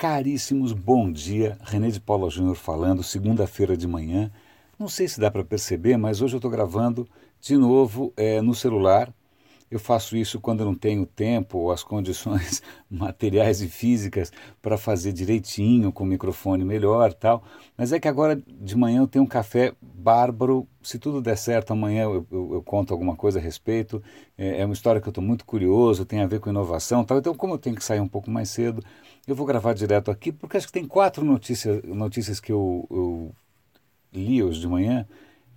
Caríssimos, bom dia. René de Paula Júnior falando, segunda-feira de manhã. Não sei se dá para perceber, mas hoje eu estou gravando de novo é, no celular. Eu faço isso quando eu não tenho tempo ou as condições materiais e físicas para fazer direitinho, com o microfone melhor tal. Mas é que agora de manhã eu tenho um café bárbaro. Se tudo der certo, amanhã eu, eu, eu conto alguma coisa a respeito. É, é uma história que eu estou muito curioso, tem a ver com inovação tal. Então, como eu tenho que sair um pouco mais cedo, eu vou gravar direto aqui, porque acho que tem quatro notícias, que eu, eu li hoje de manhã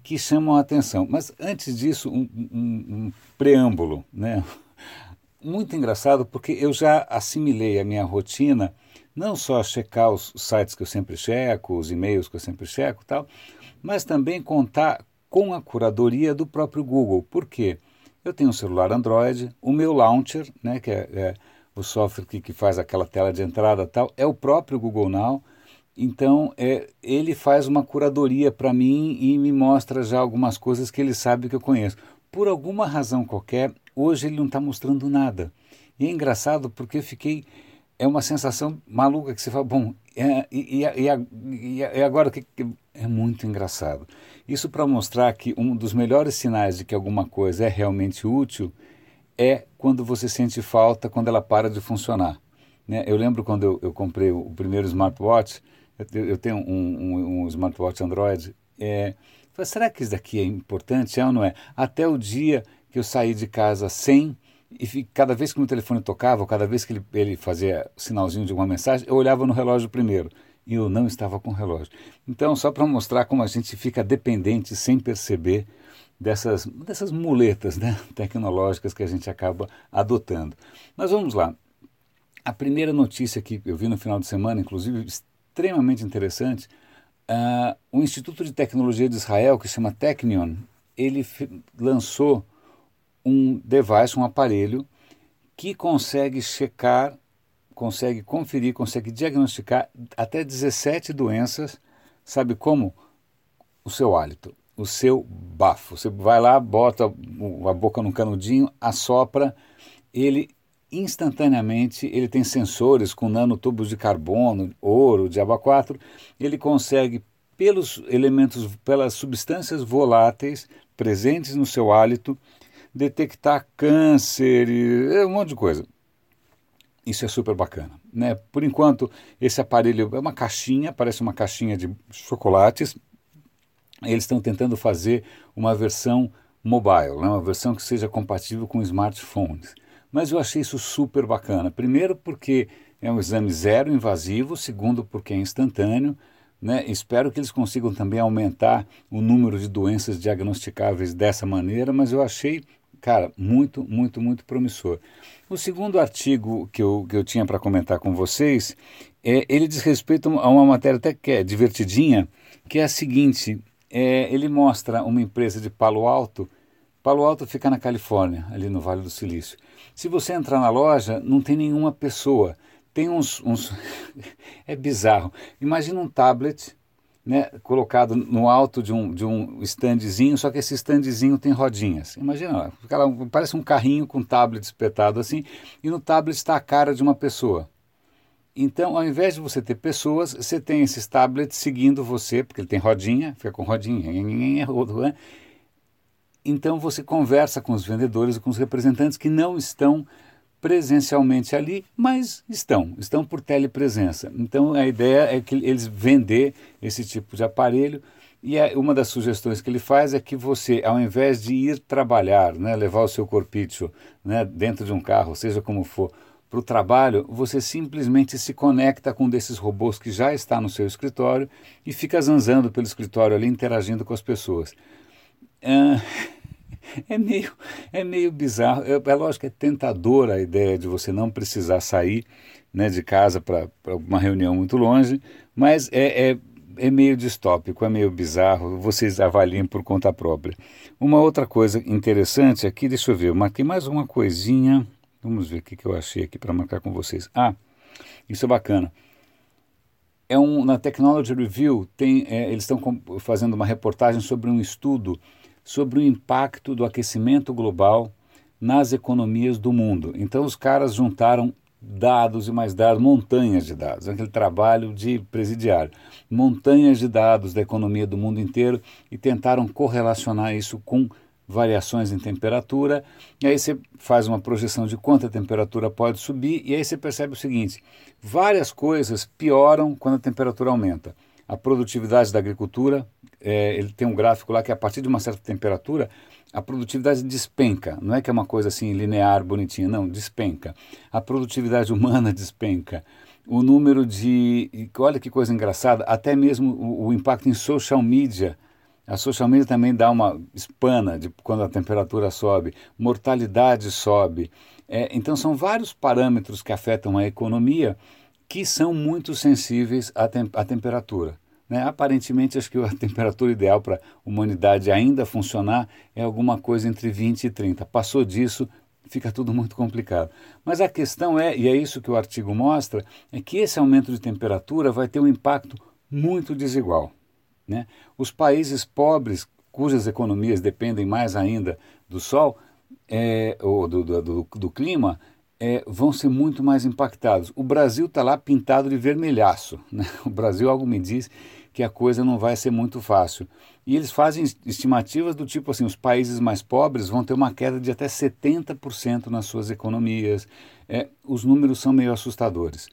que chamam a atenção. Mas antes disso, um, um, um preâmbulo, né? Muito engraçado porque eu já assimilei a minha rotina, não só checar os sites que eu sempre checo, os e-mails que eu sempre checo tal, mas também contar com a curadoria do próprio Google. Por quê? Eu tenho um celular Android, o meu launcher, né, que é, é o software que, que faz aquela tela de entrada tal, é o próprio Google Now. Então, é, ele faz uma curadoria para mim e me mostra já algumas coisas que ele sabe que eu conheço. Por alguma razão qualquer, hoje ele não está mostrando nada. E é engraçado porque eu fiquei. É uma sensação maluca que você fala, bom, é, e, e, e, e agora que. É muito engraçado. Isso para mostrar que um dos melhores sinais de que alguma coisa é realmente útil é quando você sente falta, quando ela para de funcionar. Né? Eu lembro quando eu, eu comprei o primeiro smartwatch, eu, eu tenho um, um, um, smartwatch Android, é, falei, será que isso daqui é importante? É ou não é? Até o dia que eu saí de casa sem, e cada vez que meu telefone tocava, ou cada vez que ele, ele fazia sinalzinho de alguma mensagem, eu olhava no relógio primeiro. E eu não estava com o relógio. Então, só para mostrar como a gente fica dependente sem perceber dessas, dessas muletas né, tecnológicas que a gente acaba adotando. Mas vamos lá. A primeira notícia que eu vi no final de semana, inclusive extremamente interessante, uh, o Instituto de Tecnologia de Israel, que se chama Technion, ele lançou um device, um aparelho, que consegue checar, consegue conferir, consegue diagnosticar até 17 doenças, sabe como? O seu hálito o seu bafo. Você vai lá, bota a boca no canudinho, assopra, ele instantaneamente, ele tem sensores com nanotubos de carbono, ouro, diaba 4, ele consegue pelos elementos, pelas substâncias voláteis presentes no seu hálito, detectar câncer e é um monte de coisa. Isso é super bacana. Né? Por enquanto, esse aparelho é uma caixinha, parece uma caixinha de chocolates, eles estão tentando fazer uma versão mobile, né? uma versão que seja compatível com smartphones. Mas eu achei isso super bacana. Primeiro, porque é um exame zero invasivo, segundo, porque é instantâneo. Né? Espero que eles consigam também aumentar o número de doenças diagnosticáveis dessa maneira, mas eu achei, cara, muito, muito, muito promissor. O segundo artigo que eu, que eu tinha para comentar com vocês, é, ele diz respeito a uma matéria até que é divertidinha, que é a seguinte: é, ele mostra uma empresa de Palo Alto. Palo Alto fica na Califórnia, ali no Vale do Silício. Se você entrar na loja, não tem nenhuma pessoa. Tem uns. uns é bizarro. Imagina um tablet né, colocado no alto de um, de um standzinho, só que esse standzinho tem rodinhas. Imagina, parece um carrinho com tablet espetado assim, e no tablet está a cara de uma pessoa. Então, ao invés de você ter pessoas, você tem esses tablets seguindo você, porque ele tem rodinha, fica com rodinha. Né? Então, você conversa com os vendedores e com os representantes que não estão presencialmente ali, mas estão, estão por telepresença. Então, a ideia é que eles vender esse tipo de aparelho e uma das sugestões que ele faz é que você, ao invés de ir trabalhar, né, levar o seu corpício né, dentro de um carro, seja como for, para o trabalho, você simplesmente se conecta com um desses robôs que já está no seu escritório e fica zanzando pelo escritório ali, interagindo com as pessoas. É, é meio, é meio bizarro. É, é lógico que é tentadora a ideia de você não precisar sair né, de casa para uma reunião muito longe, mas é, é, é meio distópico, é meio bizarro. Vocês avaliem por conta própria. Uma outra coisa interessante aqui, deixa eu ver, marquei mais uma coisinha. Vamos ver o que, que eu achei aqui para marcar com vocês. Ah, isso é bacana. É um, na Technology Review, tem, é, eles estão fazendo uma reportagem sobre um estudo sobre o impacto do aquecimento global nas economias do mundo. Então, os caras juntaram dados e mais dados, montanhas de dados, aquele trabalho de presidiário, montanhas de dados da economia do mundo inteiro e tentaram correlacionar isso com variações em temperatura, e aí você faz uma projeção de quanto a temperatura pode subir, e aí você percebe o seguinte: várias coisas pioram quando a temperatura aumenta. A produtividade da agricultura, é, ele tem um gráfico lá que a partir de uma certa temperatura, a produtividade despenca. Não é que é uma coisa assim linear, bonitinha, não, despenca. A produtividade humana despenca. O número de. Olha que coisa engraçada, até mesmo o, o impacto em social media a social media também dá uma espana de quando a temperatura sobe, mortalidade sobe. É, então são vários parâmetros que afetam a economia que são muito sensíveis à, tem à temperatura. Né? Aparentemente, acho que a temperatura ideal para a humanidade ainda funcionar é alguma coisa entre 20 e 30. Passou disso, fica tudo muito complicado. Mas a questão é, e é isso que o artigo mostra, é que esse aumento de temperatura vai ter um impacto muito desigual. Né? Os países pobres, cujas economias dependem mais ainda do sol é, ou do, do, do, do clima, é, vão ser muito mais impactados. O Brasil está lá pintado de vermelhaço. Né? O Brasil, algo me diz que a coisa não vai ser muito fácil. E eles fazem estimativas do tipo assim: os países mais pobres vão ter uma queda de até 70% nas suas economias. É, os números são meio assustadores.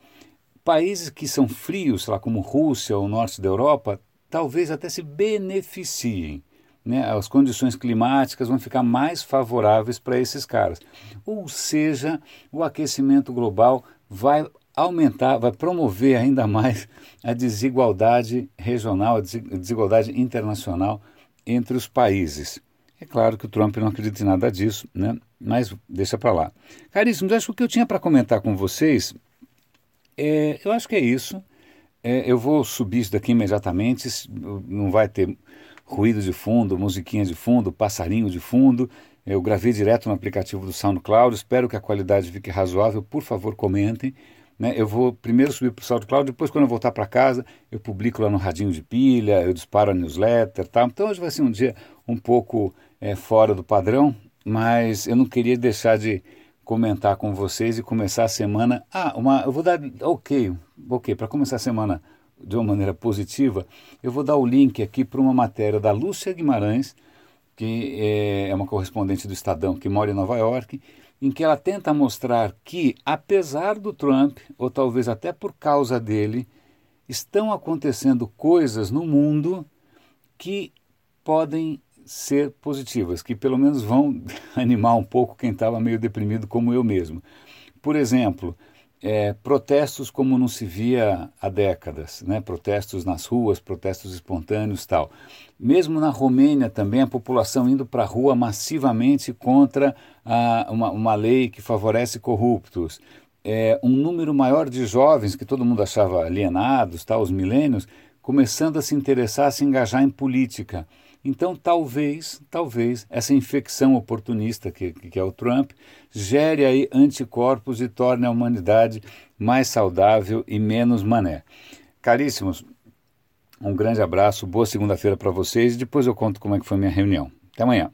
Países que são frios, sei lá, como Rússia ou norte da Europa, talvez até se beneficiem. Né? As condições climáticas vão ficar mais favoráveis para esses caras. Ou seja, o aquecimento global vai aumentar, vai promover ainda mais a desigualdade regional, a desigualdade internacional entre os países. É claro que o Trump não acredita em nada disso, né? mas deixa para lá. Caríssimos, acho que o que eu tinha para comentar com vocês, é, eu acho que é isso. É, eu vou subir isso daqui imediatamente, não vai ter ruído de fundo, musiquinha de fundo, passarinho de fundo. Eu gravei direto no aplicativo do SoundCloud, espero que a qualidade fique razoável, por favor comentem. Né? Eu vou primeiro subir para o SoundCloud, depois quando eu voltar para casa, eu publico lá no radinho de pilha, eu disparo a newsletter tal. Então hoje vai ser um dia um pouco é, fora do padrão, mas eu não queria deixar de comentar com vocês e começar a semana. Ah, uma, eu vou dar. Ok, ok, para começar a semana de uma maneira positiva, eu vou dar o link aqui para uma matéria da Lúcia Guimarães, que é, é uma correspondente do Estadão que mora em Nova York, em que ela tenta mostrar que, apesar do Trump, ou talvez até por causa dele, estão acontecendo coisas no mundo que podem ser positivas, que pelo menos vão animar um pouco quem estava meio deprimido como eu mesmo. Por exemplo, é, protestos como não se via há décadas, né? protestos nas ruas, protestos espontâneos tal. Mesmo na Romênia também, a população indo para a rua massivamente contra a, uma, uma lei que favorece corruptos. É, um número maior de jovens que todo mundo achava alienados, tal, os milênios, começando a se interessar, a se engajar em política. Então, talvez, talvez, essa infecção oportunista que, que é o Trump gere aí anticorpos e torne a humanidade mais saudável e menos mané. Caríssimos, um grande abraço, boa segunda-feira para vocês e depois eu conto como é que foi minha reunião. Até amanhã.